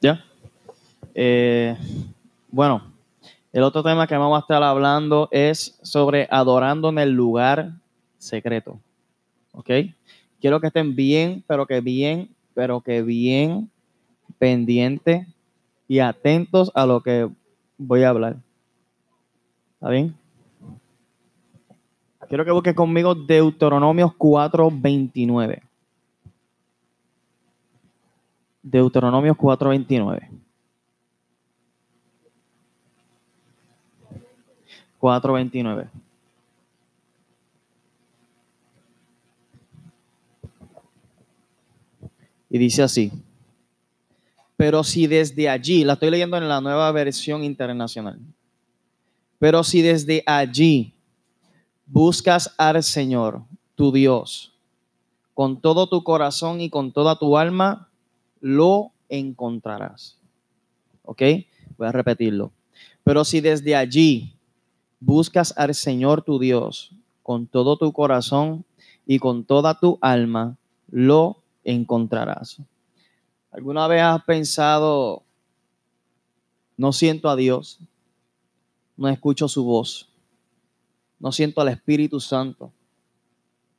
¿Ya? Eh, bueno, el otro tema que vamos a estar hablando es sobre adorando en el lugar secreto. ¿Ok? Quiero que estén bien, pero que bien, pero que bien pendientes y atentos a lo que voy a hablar. ¿Está bien? Quiero que busques conmigo Deuteronomios 4:29. Deuteronomios 4:29. 4:29. Y dice así. Pero si desde allí, la estoy leyendo en la nueva versión internacional, pero si desde allí buscas al Señor, tu Dios, con todo tu corazón y con toda tu alma, lo encontrarás. ¿Ok? Voy a repetirlo. Pero si desde allí buscas al Señor tu Dios con todo tu corazón y con toda tu alma, lo encontrarás. ¿Alguna vez has pensado, no siento a Dios, no escucho su voz, no siento al Espíritu Santo,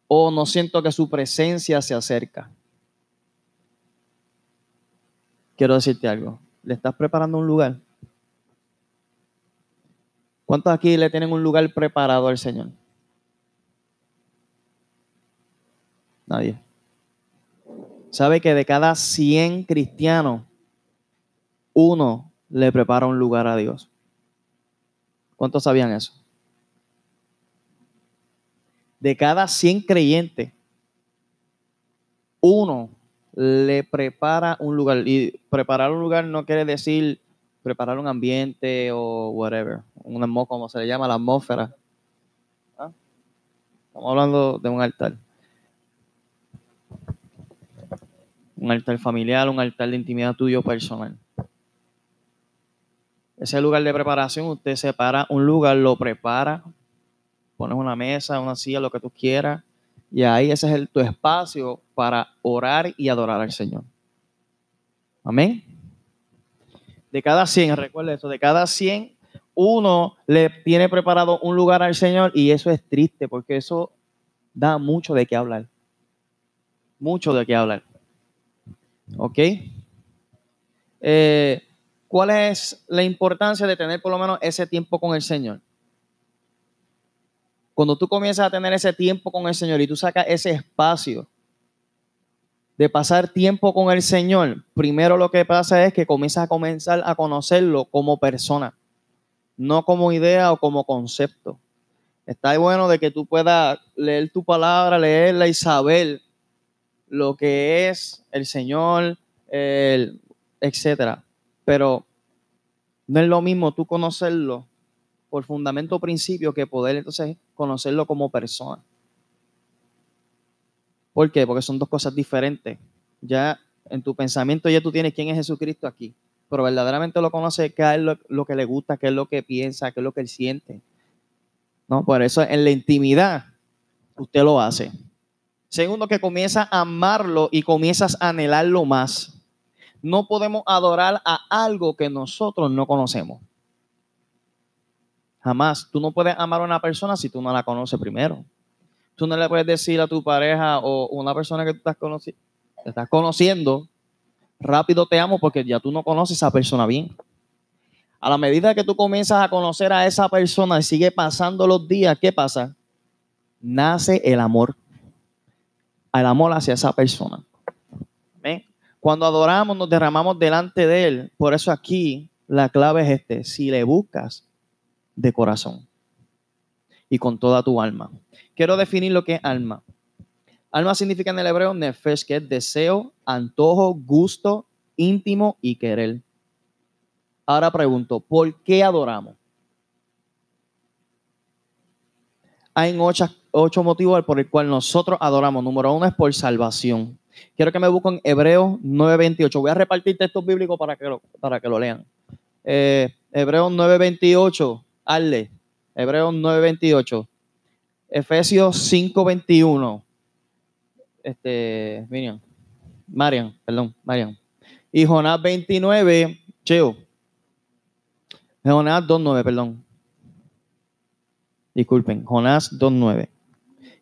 o no siento que su presencia se acerca? Quiero decirte algo, ¿le estás preparando un lugar? ¿Cuántos aquí le tienen un lugar preparado al Señor? Nadie. ¿Sabe que de cada 100 cristianos, uno le prepara un lugar a Dios? ¿Cuántos sabían eso? De cada 100 creyentes, uno le prepara un lugar. Y preparar un lugar no quiere decir preparar un ambiente o whatever, un como se le llama, la atmósfera. ¿Ah? Estamos hablando de un altar. Un altar familiar, un altar de intimidad tuyo personal. Ese lugar de preparación, usted separa un lugar, lo prepara, pones una mesa, una silla, lo que tú quieras, y ahí ese es el, tu espacio para orar y adorar al Señor. Amén de cada 100, recuerda eso, de cada 100, uno le tiene preparado un lugar al Señor y eso es triste porque eso da mucho de qué hablar. Mucho de qué hablar. ¿Ok? Eh, ¿Cuál es la importancia de tener por lo menos ese tiempo con el Señor? Cuando tú comienzas a tener ese tiempo con el Señor y tú sacas ese espacio de pasar tiempo con el Señor, primero lo que pasa es que comienzas a comenzar a conocerlo como persona, no como idea o como concepto. Está bueno de que tú puedas leer tu palabra, leerla y saber lo que es el Señor, el, etcétera. Pero no es lo mismo tú conocerlo por fundamento principio que poder entonces conocerlo como persona. ¿Por qué? Porque son dos cosas diferentes. Ya en tu pensamiento ya tú tienes quién es Jesucristo aquí, pero verdaderamente lo conoce, qué es lo, que le gusta, qué es lo que piensa, qué es lo que él siente. ¿No? Por eso en la intimidad usted lo hace. Segundo, que comienza a amarlo y comienzas a anhelarlo más. No podemos adorar a algo que nosotros no conocemos. Jamás. Tú no puedes amar a una persona si tú no la conoces primero. Tú no le puedes decir a tu pareja o una persona que tú estás, conociendo, rápido te amo porque ya tú no conoces a esa persona bien. A la medida que tú comienzas a conocer a esa persona y sigue pasando los días, ¿qué pasa? Nace el amor. El amor hacia esa persona. Cuando adoramos, nos derramamos delante de Él. Por eso aquí la clave es este. Si le buscas de corazón y con toda tu alma. Quiero definir lo que es alma. Alma significa en el hebreo nefesh, que es deseo, antojo, gusto, íntimo y querer. Ahora pregunto, ¿por qué adoramos? Hay ocho, ocho motivos por el cual nosotros adoramos. Número uno es por salvación. Quiero que me busquen Hebreos 9.28. Voy a repartir textos bíblicos para que lo, para que lo lean. Eh, Hebreos 9.28. Hazle. Hebreos 9.28. Efesios 5:21. Este, Miriam, Marian, perdón, Marian. Y Jonás 29, Cheo. Jonás 2.9, perdón. Disculpen, Jonás 2.9.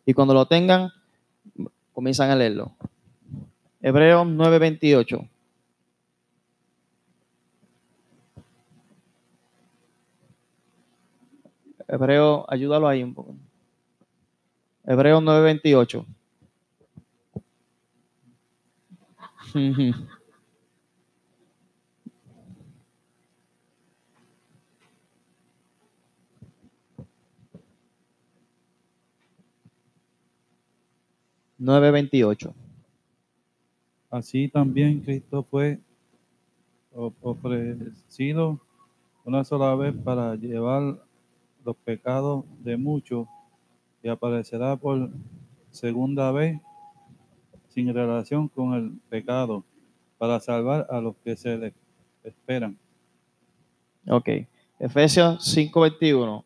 Y cuando lo tengan, comienzan a leerlo. Hebreos 9.28. Hebreo, ayúdalo ahí un poco. Hebreo 9:28. Nueve veintiocho. Así también Cristo fue ofrecido una sola vez para llevar los pecados de muchos y aparecerá por segunda vez sin relación con el pecado para salvar a los que se le esperan. Ok. Efesios 5:21.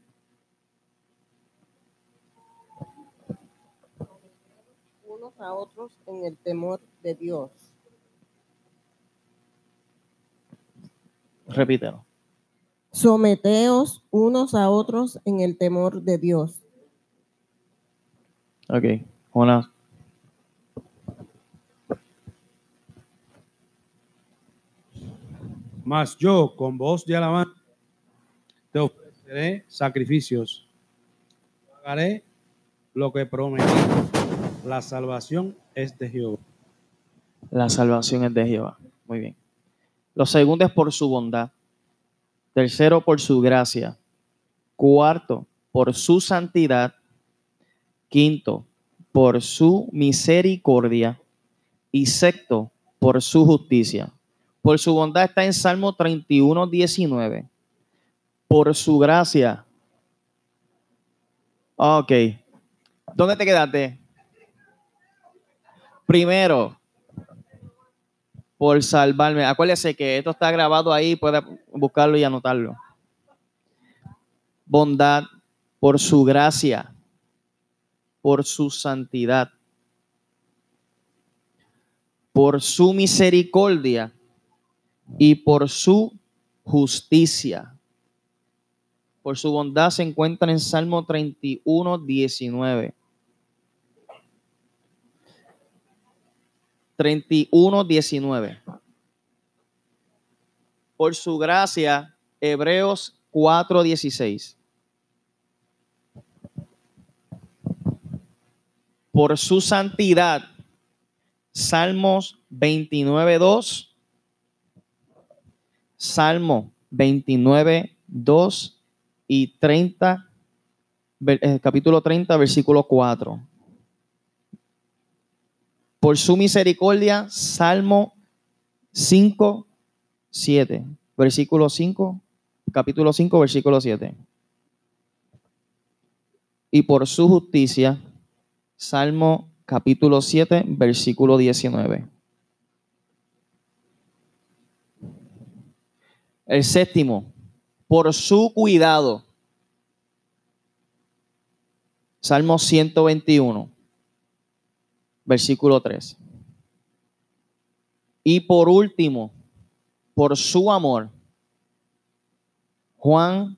Unos a otros en el temor de Dios. Repítelo. Someteos unos a otros en el temor de Dios. Ok, Jonás. Mas yo, con voz de alabanza, te ofreceré sacrificios. Pagaré lo que prometí. La salvación es de Jehová. La salvación es de Jehová. Muy bien. Lo segundo es por su bondad. Tercero, por su gracia. Cuarto, por su santidad. Quinto, por su misericordia. Y sexto, por su justicia. Por su bondad está en Salmo 31, 19. Por su gracia. Ok. ¿Dónde te quedaste? Primero, por salvarme. Acuérdese que esto está grabado ahí, puede buscarlo y anotarlo. Bondad por su gracia, por su santidad, por su misericordia y por su justicia. Por su bondad se encuentra en Salmo 31, 19. 31, 19. Por su gracia, Hebreos 4, 16. Por su santidad, Salmos 29, 2. Salmo 29, 2 y 30, eh, capítulo 30, versículo 4 por su misericordia, Salmo 5, 7, versículo 5, capítulo 5, versículo 7. Y por su justicia, Salmo capítulo 7, versículo 19. El séptimo, por su cuidado. Salmo 121 versículo 3. Y por último, por su amor, Juan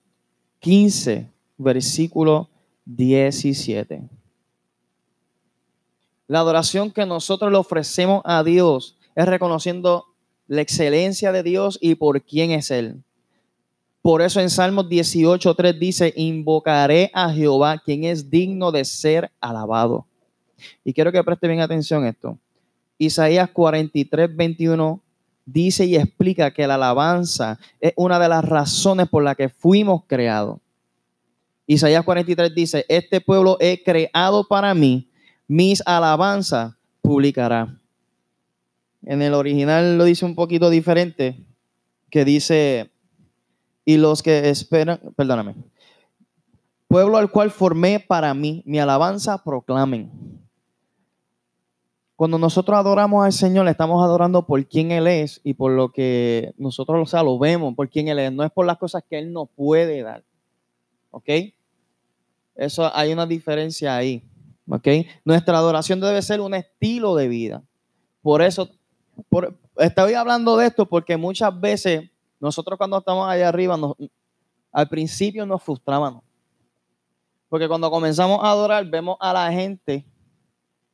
15, versículo 17. La adoración que nosotros le ofrecemos a Dios es reconociendo la excelencia de Dios y por quién es Él. Por eso en Salmos 18, 3 dice, invocaré a Jehová, quien es digno de ser alabado. Y quiero que preste bien atención a esto. Isaías 43, 21 dice y explica que la alabanza es una de las razones por las que fuimos creados. Isaías 43 dice, este pueblo he creado para mí, mis alabanzas publicará. En el original lo dice un poquito diferente, que dice, y los que esperan, perdóname, pueblo al cual formé para mí, mi alabanza proclamen. Cuando nosotros adoramos al Señor, le estamos adorando por quién Él es y por lo que nosotros o sea, lo vemos, por quién Él es. No es por las cosas que Él nos puede dar. ¿Ok? Eso hay una diferencia ahí. ¿Ok? Nuestra adoración debe ser un estilo de vida. Por eso Por- estoy hablando de esto porque muchas veces nosotros cuando estamos allá arriba, al principio nos frustrábamos. Porque cuando comenzamos a adorar, vemos a la gente,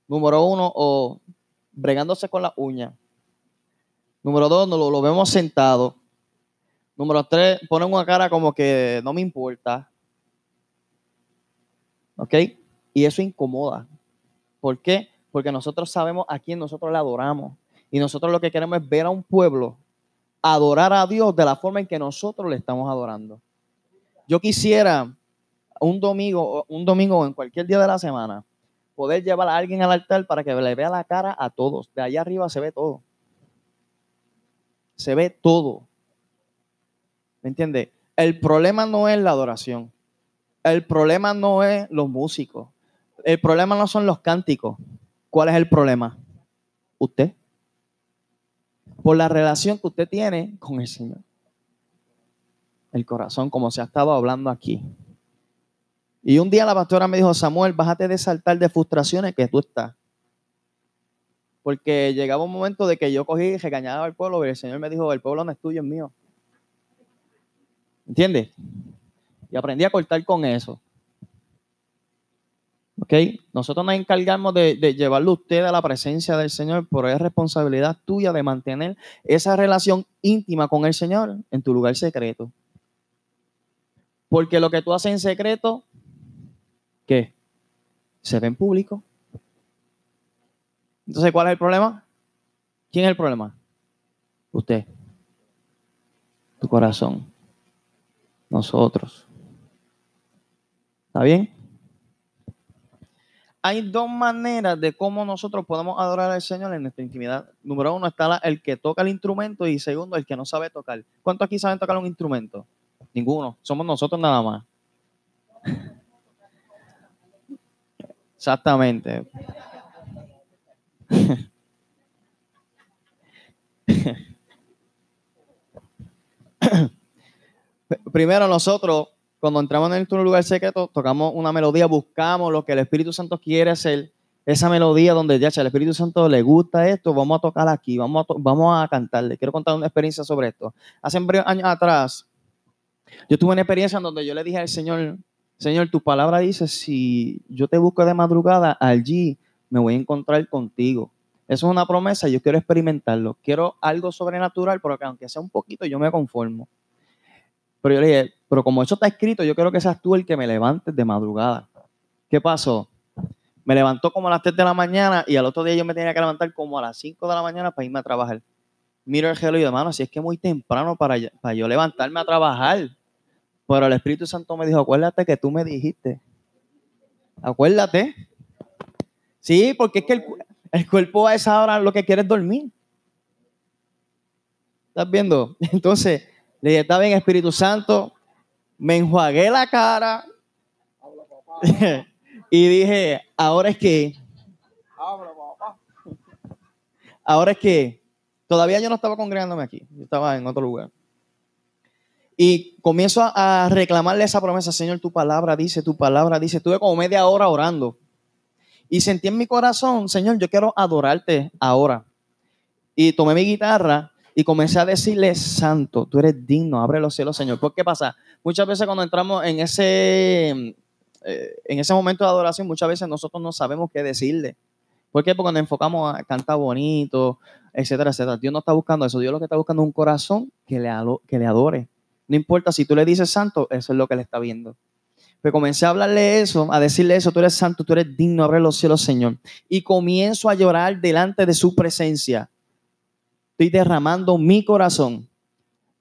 número uno, o bregándose con las uñas. Número dos, lo, lo vemos sentado. Número tres, ponen una cara como que no me importa. ¿Ok? Y eso incomoda. ¿Por qué? Porque nosotros sabemos a quién nosotros le adoramos. Y nosotros lo que queremos es ver a un pueblo adorar a Dios de la forma en que nosotros le estamos adorando. Yo quisiera un domingo, un domingo o en cualquier día de la semana, poder llevar a alguien al altar para que le vea la cara a todos. De allá arriba se ve todo. Se ve todo. ¿Me entiendes? El problema no es la adoración. El problema no es los músicos. El problema no son los cánticos. ¿Cuál es el problema? Usted. Por la relación que usted tiene con el Señor. El corazón, como se ha estado hablando aquí. Y un día la pastora me dijo, Samuel, bájate de ese altar de frustraciones que tú estás. Porque llegaba un momento de que yo cogí y regañaba al pueblo y el Señor me dijo, el pueblo no es tuyo, es mío. ¿Entiendes? Y aprendí a cortar con eso. ¿Ok? Nosotros nos encargamos de, de llevarlo a usted a la presencia del Señor, pero es responsabilidad tuya de mantener esa relación íntima con el Señor en tu lugar secreto. Porque lo que tú haces en secreto, ¿qué? Se ve en público. Entonces, ¿cuál es el problema? ¿Quién es el problema? Usted. Tu corazón. Nosotros. ¿Está bien? Hay dos maneras de cómo nosotros podemos adorar al Señor en nuestra intimidad. Número uno está el que toca el instrumento y segundo el que no sabe tocar. ¿Cuántos aquí saben tocar un instrumento? Ninguno. Somos nosotros nada más. Exactamente. Primero nosotros, cuando entramos en nuestro lugar secreto, tocamos una melodía, buscamos lo que el Espíritu Santo quiere hacer, esa melodía donde ya si al Espíritu Santo le gusta esto, vamos a tocar aquí, vamos a, vamos a cantarle. Quiero contar una experiencia sobre esto. Hace varios años atrás, yo tuve una experiencia en donde yo le dije al Señor, Señor, tu palabra dice, si yo te busco de madrugada, allí me voy a encontrar contigo. Eso es una promesa, yo quiero experimentarlo. Quiero algo sobrenatural, pero que aunque sea un poquito, yo me conformo. Pero yo le dije, pero como eso está escrito, yo quiero que seas tú el que me levantes de madrugada. ¿Qué pasó? Me levantó como a las 3 de la mañana y al otro día yo me tenía que levantar como a las 5 de la mañana para irme a trabajar. Miro el reloj y hermano, si es que muy temprano para, para yo levantarme a trabajar. Pero el Espíritu Santo me dijo, acuérdate que tú me dijiste. Acuérdate. Sí, porque es que el, el cuerpo a esa hora lo que quiere es dormir. ¿Estás viendo? Entonces, le dije, está bien, Espíritu Santo. Me enjuagué la cara. y dije, ahora es que. Ahora es que. Todavía yo no estaba congregándome aquí. Yo estaba en otro lugar. Y comienzo a, reclamarle esa promesa, Señor, tu palabra dice, tu palabra dice. Estuve como media hora orando. Y sentí en mi corazón, Señor, yo quiero adorarte ahora. Y tomé mi guitarra y comencé a decirle, Santo, tú eres digno, abre los cielos, Señor. ¿Por qué pasa? Muchas veces cuando entramos en ese, eh, en ese momento de adoración, muchas veces nosotros no sabemos qué decirle. ¿Por qué? Porque nos enfocamos a cantar bonito, etcétera, etcétera. Dios no está buscando eso. Dios lo que está buscando es un corazón que le, que le adore. No importa si tú le dices santo, eso es lo que le está viendo. Pues comencé a hablarle eso, a decirle eso, tú eres santo, tú eres digno, abre los cielos, Señor. Y comienzo a llorar delante de su presencia. Estoy derramando mi corazón.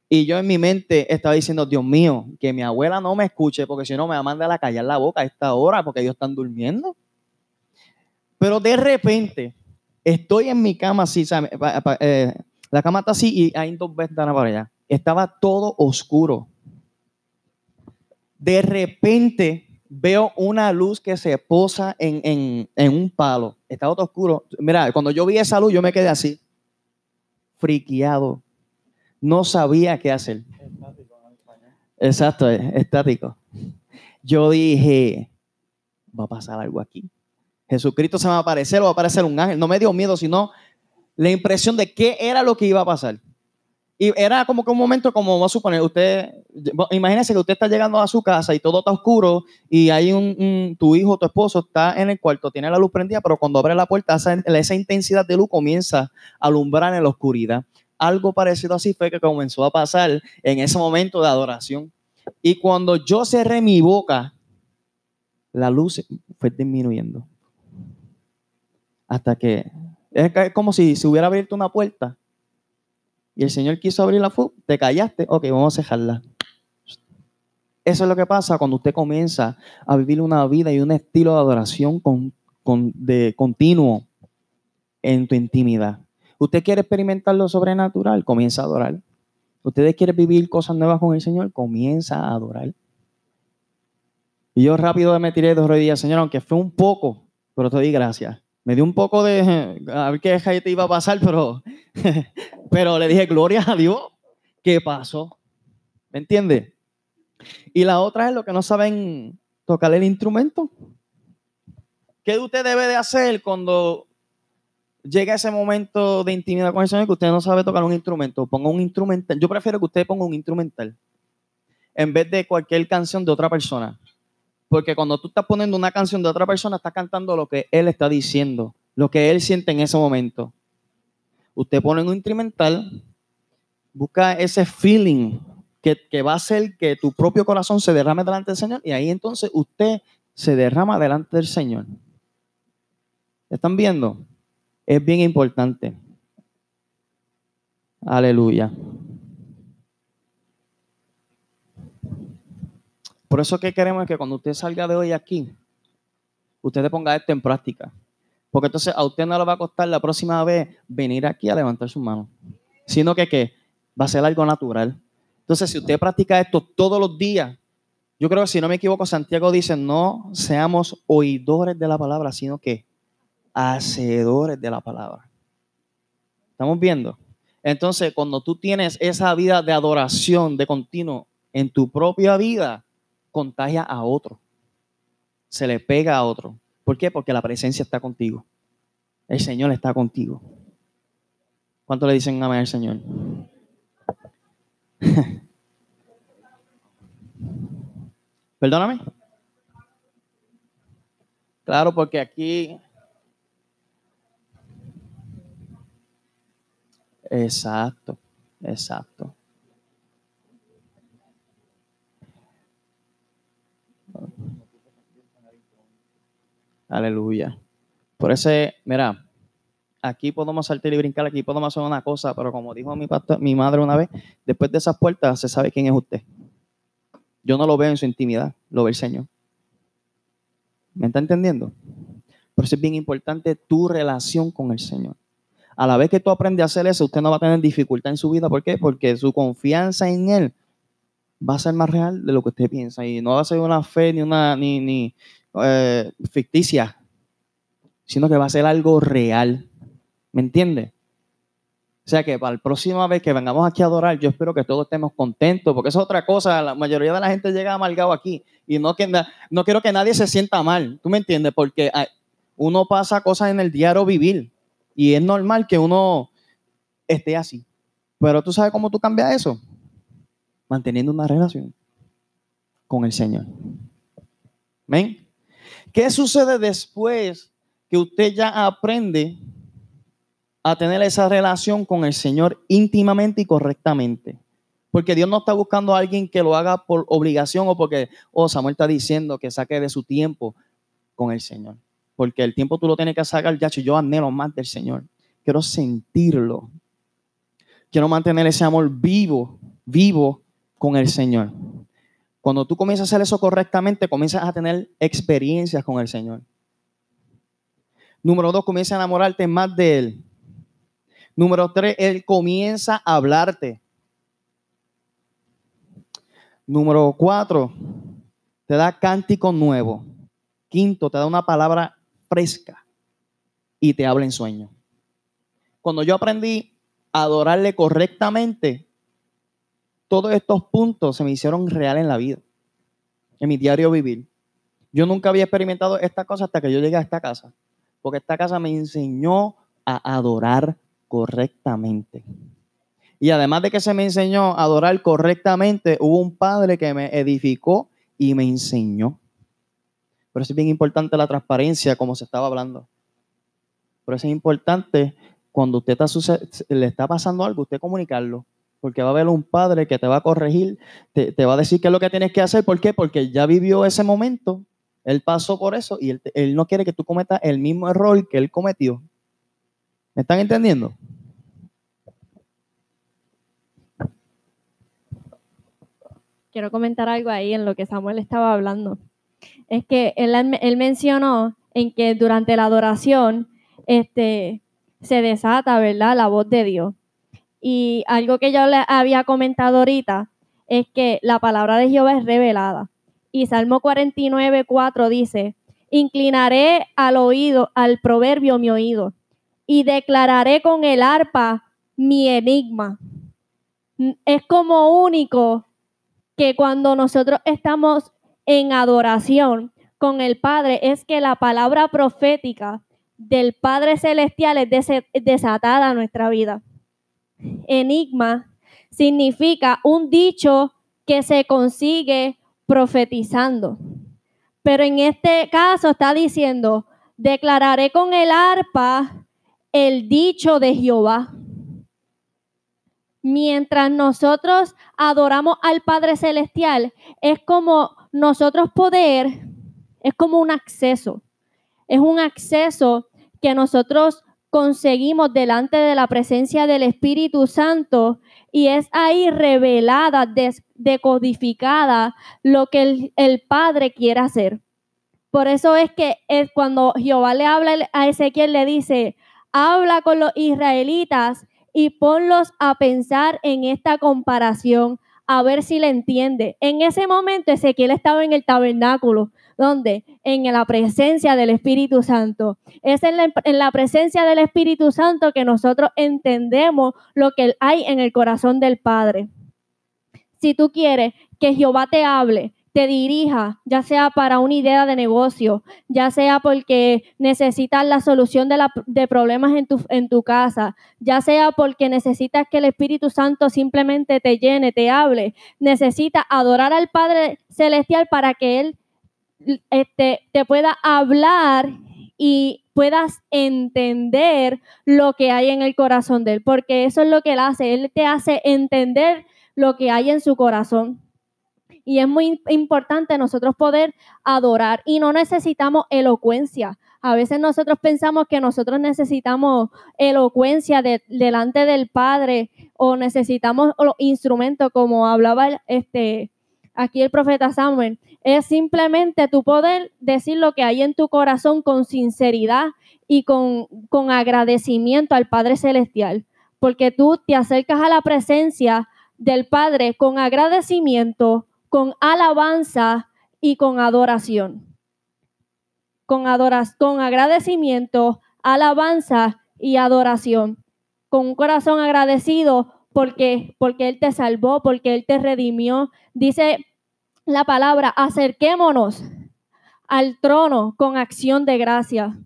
Y yo en mi mente estaba diciendo, Dios mío, que mi abuela no me escuche, porque si no me va a mandar a callar la boca a esta hora, porque ellos están durmiendo. Pero de repente, estoy en mi cama así. Pa- pa- eh, la cama está así y hay dos ventanas para allá. Estaba todo oscuro. De repente veo una luz que se posa en, en- en un palo. Estaba todo oscuro. Mira, cuando yo vi esa luz, yo me quedé así, friqueado. No sabía qué hacer. Exacto, estático. Yo dije, va a pasar algo aquí. Jesucristo se va a aparecer o va a aparecer un ángel. No me dio miedo, sino la impresión de qué era lo que iba a pasar. Y era como que un momento, como vamos a suponer, usted, imagínese que usted está llegando a su casa y todo está oscuro y hay un, un- tu hijo, tu esposo está en el cuarto, tiene la luz prendida, pero cuando abre la puerta, esa, esa intensidad de luz comienza a alumbrar en la oscuridad. Algo parecido así fue que comenzó a pasar en ese momento de adoración. Y cuando yo cerré mi boca, la luz fue disminuyendo. Hasta que es como si se hubiera abierto una puerta y el Señor quiso abrirla, fu, te callaste, ok, vamos a dejarla. Eso es lo que pasa cuando usted comienza a vivir una vida y un estilo de adoración con, de continuo en tu intimidad. Usted quiere experimentar lo sobrenatural, comienza a adorar. Usted quiere vivir cosas nuevas con el Señor, comienza a adorar. Y yo rápido me tiré de rodillas, Señor, aunque fue un poco, pero te doy gracias. Me dio un poco de, a ver qué te iba a pasar, pero, pero le dije, gloria a Dios, ¿qué pasó? ¿Me entiende? Y la otra es lo que no saben tocar el instrumento. ¿Qué usted debe de hacer cuando llega ese momento de intimidad con el Señor que usted no sabe tocar un instrumento? Ponga un instrumental. Yo prefiero que usted ponga un instrumental en vez de cualquier canción de otra persona. Porque cuando tú estás poniendo una canción de otra persona, estás cantando lo que él está diciendo, lo que él siente en ese momento. Usted pone un instrumental, busca ese feeling que, que va a hacer que tu propio corazón se derrame delante del Señor y ahí entonces usted se derrama delante del Señor. ¿Están viendo? Es bien importante. Aleluya. Por eso que queremos es que cuando usted salga de hoy aquí, usted le ponga esto en práctica. Porque entonces a usted no le va a costar la próxima vez venir aquí a levantar su mano. Sino que, que va a ser algo natural. Entonces, si usted practica esto todos los días, yo creo que si no me equivoco, Santiago dice, no seamos oidores de la palabra, sino que hacedores de la palabra. ¿Estamos viendo? Entonces, cuando tú tienes esa vida de adoración de continuo en tu propia vida, contagia a otro. Se le pega a otro. ¿Por qué? Porque la presencia está contigo. El Señor está contigo. ¿Cuánto le dicen amén al Señor? Perdóname. Claro, porque aquí. Exacto, exacto. Aleluya. Por eso, mira, aquí podemos saltar y brincar, aquí podemos hacer una cosa, pero como dijo mi, pastor, madre una vez, después de esas puertas se sabe quién es usted. Yo no lo veo en su intimidad, lo ve el Señor. ¿Me está entendiendo? Por eso es bien importante tu relación con el Señor. A la vez que tú aprendes a hacer eso, usted no va a tener dificultad en su vida. ¿Por qué? Porque su confianza en Él va a ser más real de lo que usted piensa. Y no va a ser una fe ni una ni, ni eh, ficticia, sino que va a ser algo real. ¿Me entiende? O sea que para la próxima vez que vengamos aquí a adorar, yo espero que todos estemos contentos, porque eso es otra cosa. La mayoría de la gente llega amargado aquí y no, que, no quiero que nadie se sienta mal. ¿Tú me entiendes? Porque hay, uno pasa cosas en el diario vivir y es normal que uno esté así. Pero tú sabes cómo tú cambias eso? Manteniendo una relación con el Señor. ¿Ven? ¿Qué sucede después que usted ya aprende a tener esa relación con el Señor íntimamente y correctamente? Porque Dios no está buscando a alguien que lo haga por obligación o porque, oh, Samuel está diciendo que saque de su tiempo con el Señor. Porque el tiempo tú lo tienes que sacar, ya, yo anhelo más del Señor. Quiero sentirlo. Quiero mantener ese amor vivo, vivo con el Señor. Cuando tú comienzas a hacer eso correctamente, comienzas a tener experiencias con el Señor. Número dos, comienza a enamorarte más de Él. Número tres, Él comienza a hablarte. Número cuatro, te da cántico nuevo. Quinto, te da una palabra fresca y te habla en sueño. Cuando yo aprendí a adorarle correctamente, todos estos puntos se me hicieron real en la vida, en mi diario vivir. Yo nunca había experimentado esta cosa hasta que yo llegué a esta casa, porque esta casa me enseñó a adorar correctamente. Y además de que se me enseñó a adorar correctamente, hubo un padre que me edificó y me enseñó. Por eso es bien importante la transparencia, como se estaba hablando. Por eso es importante cuando usted le está pasando algo, usted comunicarlo. Porque va a haber un padre que te va a corregir, te, va a decir qué es lo que tienes que hacer. ¿Por qué? Porque ya vivió ese momento, él pasó por eso y él, él no quiere que tú cometas el mismo error que él cometió. ¿Me están entendiendo? quiero comentar algo ahí en lo que Samuel estaba hablando. Es que él, él mencionó en que durante la adoración este, se desata, ¿verdad?, la voz de Dios. Y algo que yo le había comentado ahorita es que la palabra de Jehová es revelada. Y Salmo 49, 4 dice, inclinaré al oído, al proverbio mi oído, y declararé con el arpa mi enigma. Es como único que cuando nosotros estamos en adoración con el Padre es que la palabra profética del Padre Celestial es desatada a nuestra vida. Enigma significa un dicho que se consigue profetizando. Pero en este caso está diciendo, declararé con el arpa el dicho de Jehová mientras nosotros adoramos al Padre Celestial, es como nosotros poder, es como un acceso, es un acceso que nosotros conseguimos delante de la presencia del Espíritu Santo y es ahí revelada, decodificada lo que el, Padre quiere hacer. Por eso es que es cuando Jehová le habla a Ezequiel, le dice, habla con los israelitas y ponlos a pensar en esta comparación, a ver si le entiende. En ese momento Ezequiel estaba en el tabernáculo, donde en la presencia del Espíritu Santo. Es en la, en la, presencia del Espíritu Santo que nosotros entendemos lo que hay en el corazón del Padre. Si tú quieres que Jehová te hable, te dirija, ya sea para una idea de negocio, ya sea porque necesitas la solución de, de problemas en tu, en tu casa, ya sea porque necesitas que el Espíritu Santo simplemente te llene, te hable, necesitas adorar al Padre Celestial para que Él este, te pueda hablar y puedas entender lo que hay en el corazón de Él, porque eso es lo que Él hace, Él te hace entender lo que hay en su corazón. Y es muy importante nosotros poder adorar y no necesitamos elocuencia. A veces nosotros pensamos que nosotros necesitamos elocuencia delante del Padre o necesitamos los instrumentos como hablaba este, aquí el profeta Samuel. Es simplemente tu poder decir lo que hay en tu corazón con sinceridad y con, con agradecimiento al Padre Celestial. Porque tú te acercas a la presencia del Padre con agradecimiento, con alabanza y con adoración. Con, con agradecimiento, alabanza y adoración. Con un corazón agradecido porque, porque Él te salvó, porque Él te redimió. Dice la palabra, acerquémonos al trono con acción de gracia,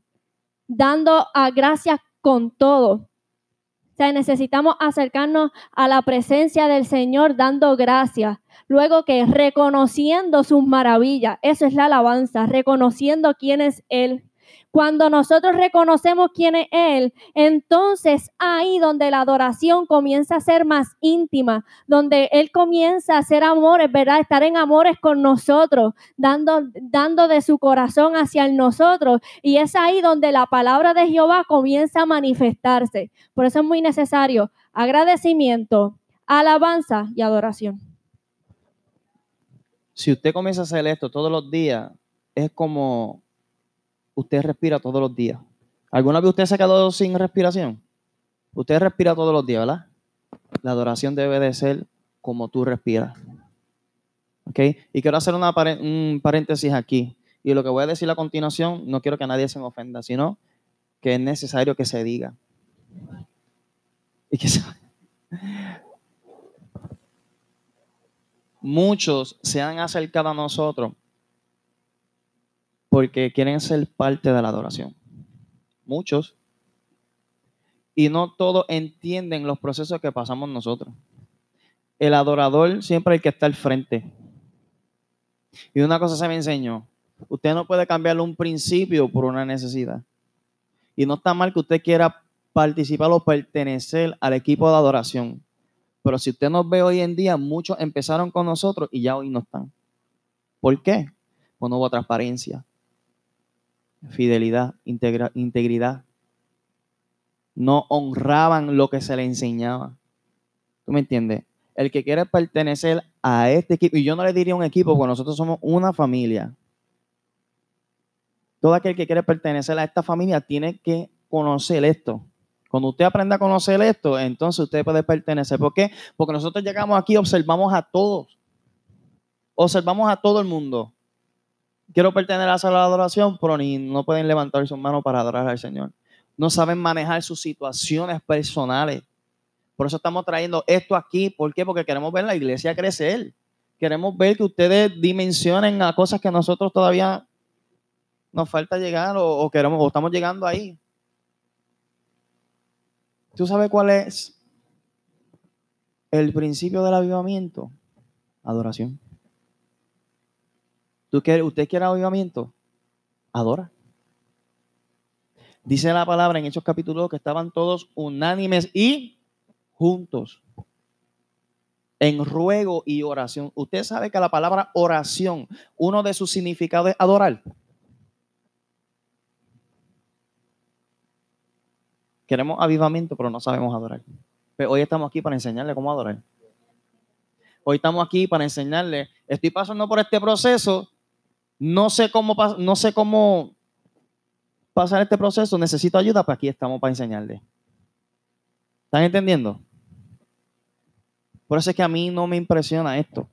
dando a gracias con todo. O sea, necesitamos acercarnos a la presencia del Señor dando gracias, Luego que reconociendo sus maravillas, eso es la alabanza, reconociendo quién es Él. Cuando nosotros reconocemos quién es Él, entonces ahí donde la adoración comienza a ser más íntima, donde Él comienza a hacer amores, ¿verdad? Estar en amores con nosotros, dando, dando de su corazón hacia nosotros. Y es ahí donde la palabra de Jehová comienza a manifestarse. Por eso es muy necesario agradecimiento, alabanza y adoración si usted comienza a hacer esto todos los días, es como usted respira todos los días. ¿Alguna vez usted se ha quedado sin respiración? Usted respira todos los días, ¿verdad? La adoración debe de ser como tú respiras. ¿Ok? Y quiero hacer una, un paréntesis aquí. Y lo que voy a decir a continuación, no quiero que nadie se me ofenda, sino que es necesario que se diga. Y que muchos se han acercado a nosotros porque quieren ser parte de la adoración. Muchos. y no todos entienden los procesos que pasamos nosotros. El adorador siempre el que está al frente. Y una cosa se me enseñó, usted no puede cambiarle un principio por una necesidad. Y no está mal que usted quiera participar o pertenecer al equipo de adoración. Pero si usted nos ve hoy en día, muchos empezaron con nosotros y ya hoy no están. ¿Por qué? Pues no hubo transparencia, fidelidad, integra- integridad. No honraban lo que se le enseñaba. ¿Tú me entiendes? El que quiere pertenecer a este equipo, y yo no le diría un equipo, porque nosotros somos una familia. Todo aquel que quiere pertenecer a esta familia tiene que conocer esto. Cuando usted aprenda a conocer esto, entonces usted puede pertenecer. ¿Por qué? Porque nosotros llegamos aquí, observamos a todos. Observamos a todo el mundo. Quiero pertenecer a la sala de adoración, pero ni no pueden levantar sus manos para adorar al Señor. No saben manejar sus situaciones personales. Por eso estamos trayendo esto aquí. ¿Por qué? Porque queremos ver la iglesia crecer. Queremos ver que ustedes dimensionen a cosas que nosotros todavía nos falta llegar o, o queremos o estamos llegando ahí. ¿Tú sabes cuál es el principio del avivamiento? Adoración. ¿Tú quieres, ¿Usted quiere avivamiento? Adora. Dice la palabra en Hechos capítulo 2 que estaban todos unánimes y juntos en ruego y oración. Usted sabe que la palabra oración, uno de sus significados es adorar. Queremos avivamiento, pero no sabemos adorar. Pero hoy estamos aquí para enseñarle cómo adorar. Hoy estamos aquí para enseñarle, estoy pasando por este proceso, no sé cómo, no sé cómo pasar este proceso, necesito ayuda, pues aquí estamos para enseñarle. ¿Están entendiendo? Por eso es que a mí no me impresiona esto.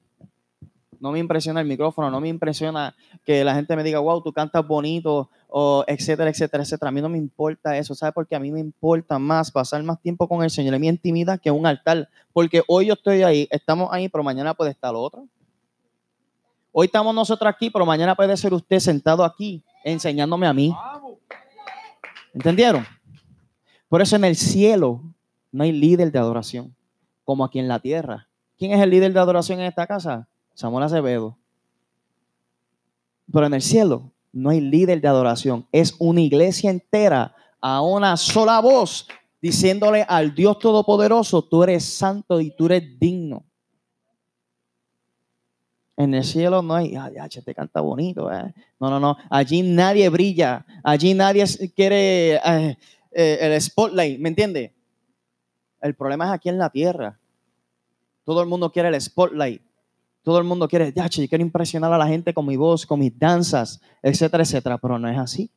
No me impresiona el micrófono, no me impresiona que la gente me diga, wow, tú cantas bonito, o etcétera, etcétera, etcétera. A mí no me importa eso, ¿sabes? Porque a mí me importa más pasar más tiempo con el Señor en mi intimidad que un altar. Porque hoy yo estoy ahí, estamos ahí, pero mañana puede estar otro. Hoy estamos nosotros aquí, pero mañana puede ser usted sentado aquí enseñándome a mí. ¿Entendieron? Por eso en el cielo no hay líder de adoración, como aquí en la tierra. ¿Quién es el líder de adoración en esta casa? Samuel Acevedo. Pero en el cielo no hay líder de adoración. Es una iglesia entera a una sola voz diciéndole al Dios Todopoderoso, tú eres santo y tú eres digno. En el cielo no hay, ah, ya, te canta bonito. eh". No, no, no. Allí nadie brilla. Allí nadie quiere eh, eh, el spotlight. ¿Me entiende? El problema es aquí en la tierra. Todo el mundo quiere el spotlight. Todo el mundo quiere, ya, yo quiero impresionar a la gente con mi voz, con mis danzas, etcétera, etcétera. Pero no es así.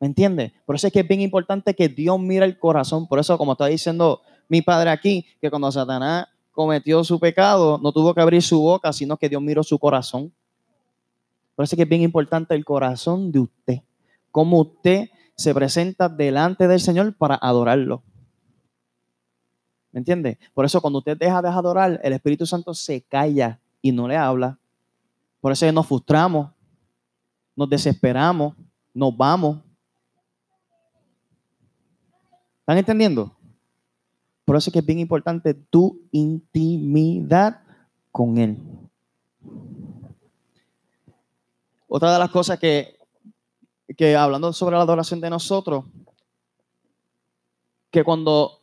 ¿Me entiende? Por eso es que es bien importante que Dios mire el corazón. Por eso, como está diciendo mi padre aquí, que cuando Satanás cometió su pecado, no tuvo que abrir su boca, sino que Dios miró su corazón. Por eso es que es bien importante el corazón de usted. Cómo usted se presenta delante del Señor para adorarlo. ¿Me entiende? Por eso cuando usted deja de adorar, el Espíritu Santo se calla y no le habla. Por eso nos frustramos, nos desesperamos, nos vamos. ¿Están entendiendo? Por eso es que es bien importante tu intimidad con Él. Otra de las cosas que, que hablando sobre la adoración de nosotros, que cuando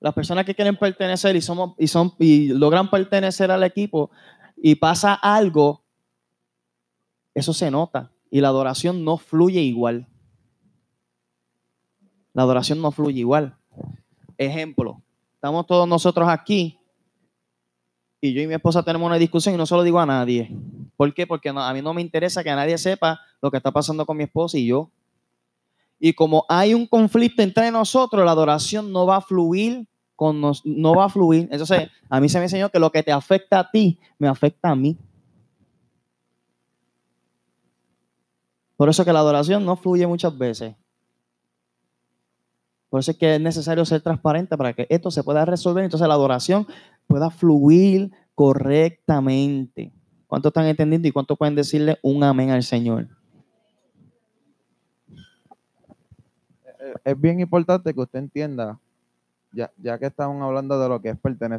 las personas que quieren pertenecer y, somos, y, son, y logran pertenecer al equipo y pasa algo, eso se nota y la adoración no fluye igual. La adoración no fluye igual. Ejemplo, estamos todos nosotros aquí y yo y mi esposa tenemos una discusión y no se lo digo a nadie. ¿Por qué? Porque a mí no me interesa que nadie sepa lo que está pasando con mi esposa y yo. Y como hay un conflicto entre nosotros, la adoración no va a fluir con nos- no va a fluir. Entonces, a mí se me enseñó que lo que te afecta a ti, me afecta a mí. Por eso que la adoración no fluye muchas veces. Por eso es que es necesario ser transparente para que esto se pueda resolver. Entonces la adoración pueda fluir correctamente. ¿Cuántos están entendiendo y cuántos pueden decirle un amén al Señor? es bien importante que usted entienda, ya, ya que estamos hablando de lo que es pertenecer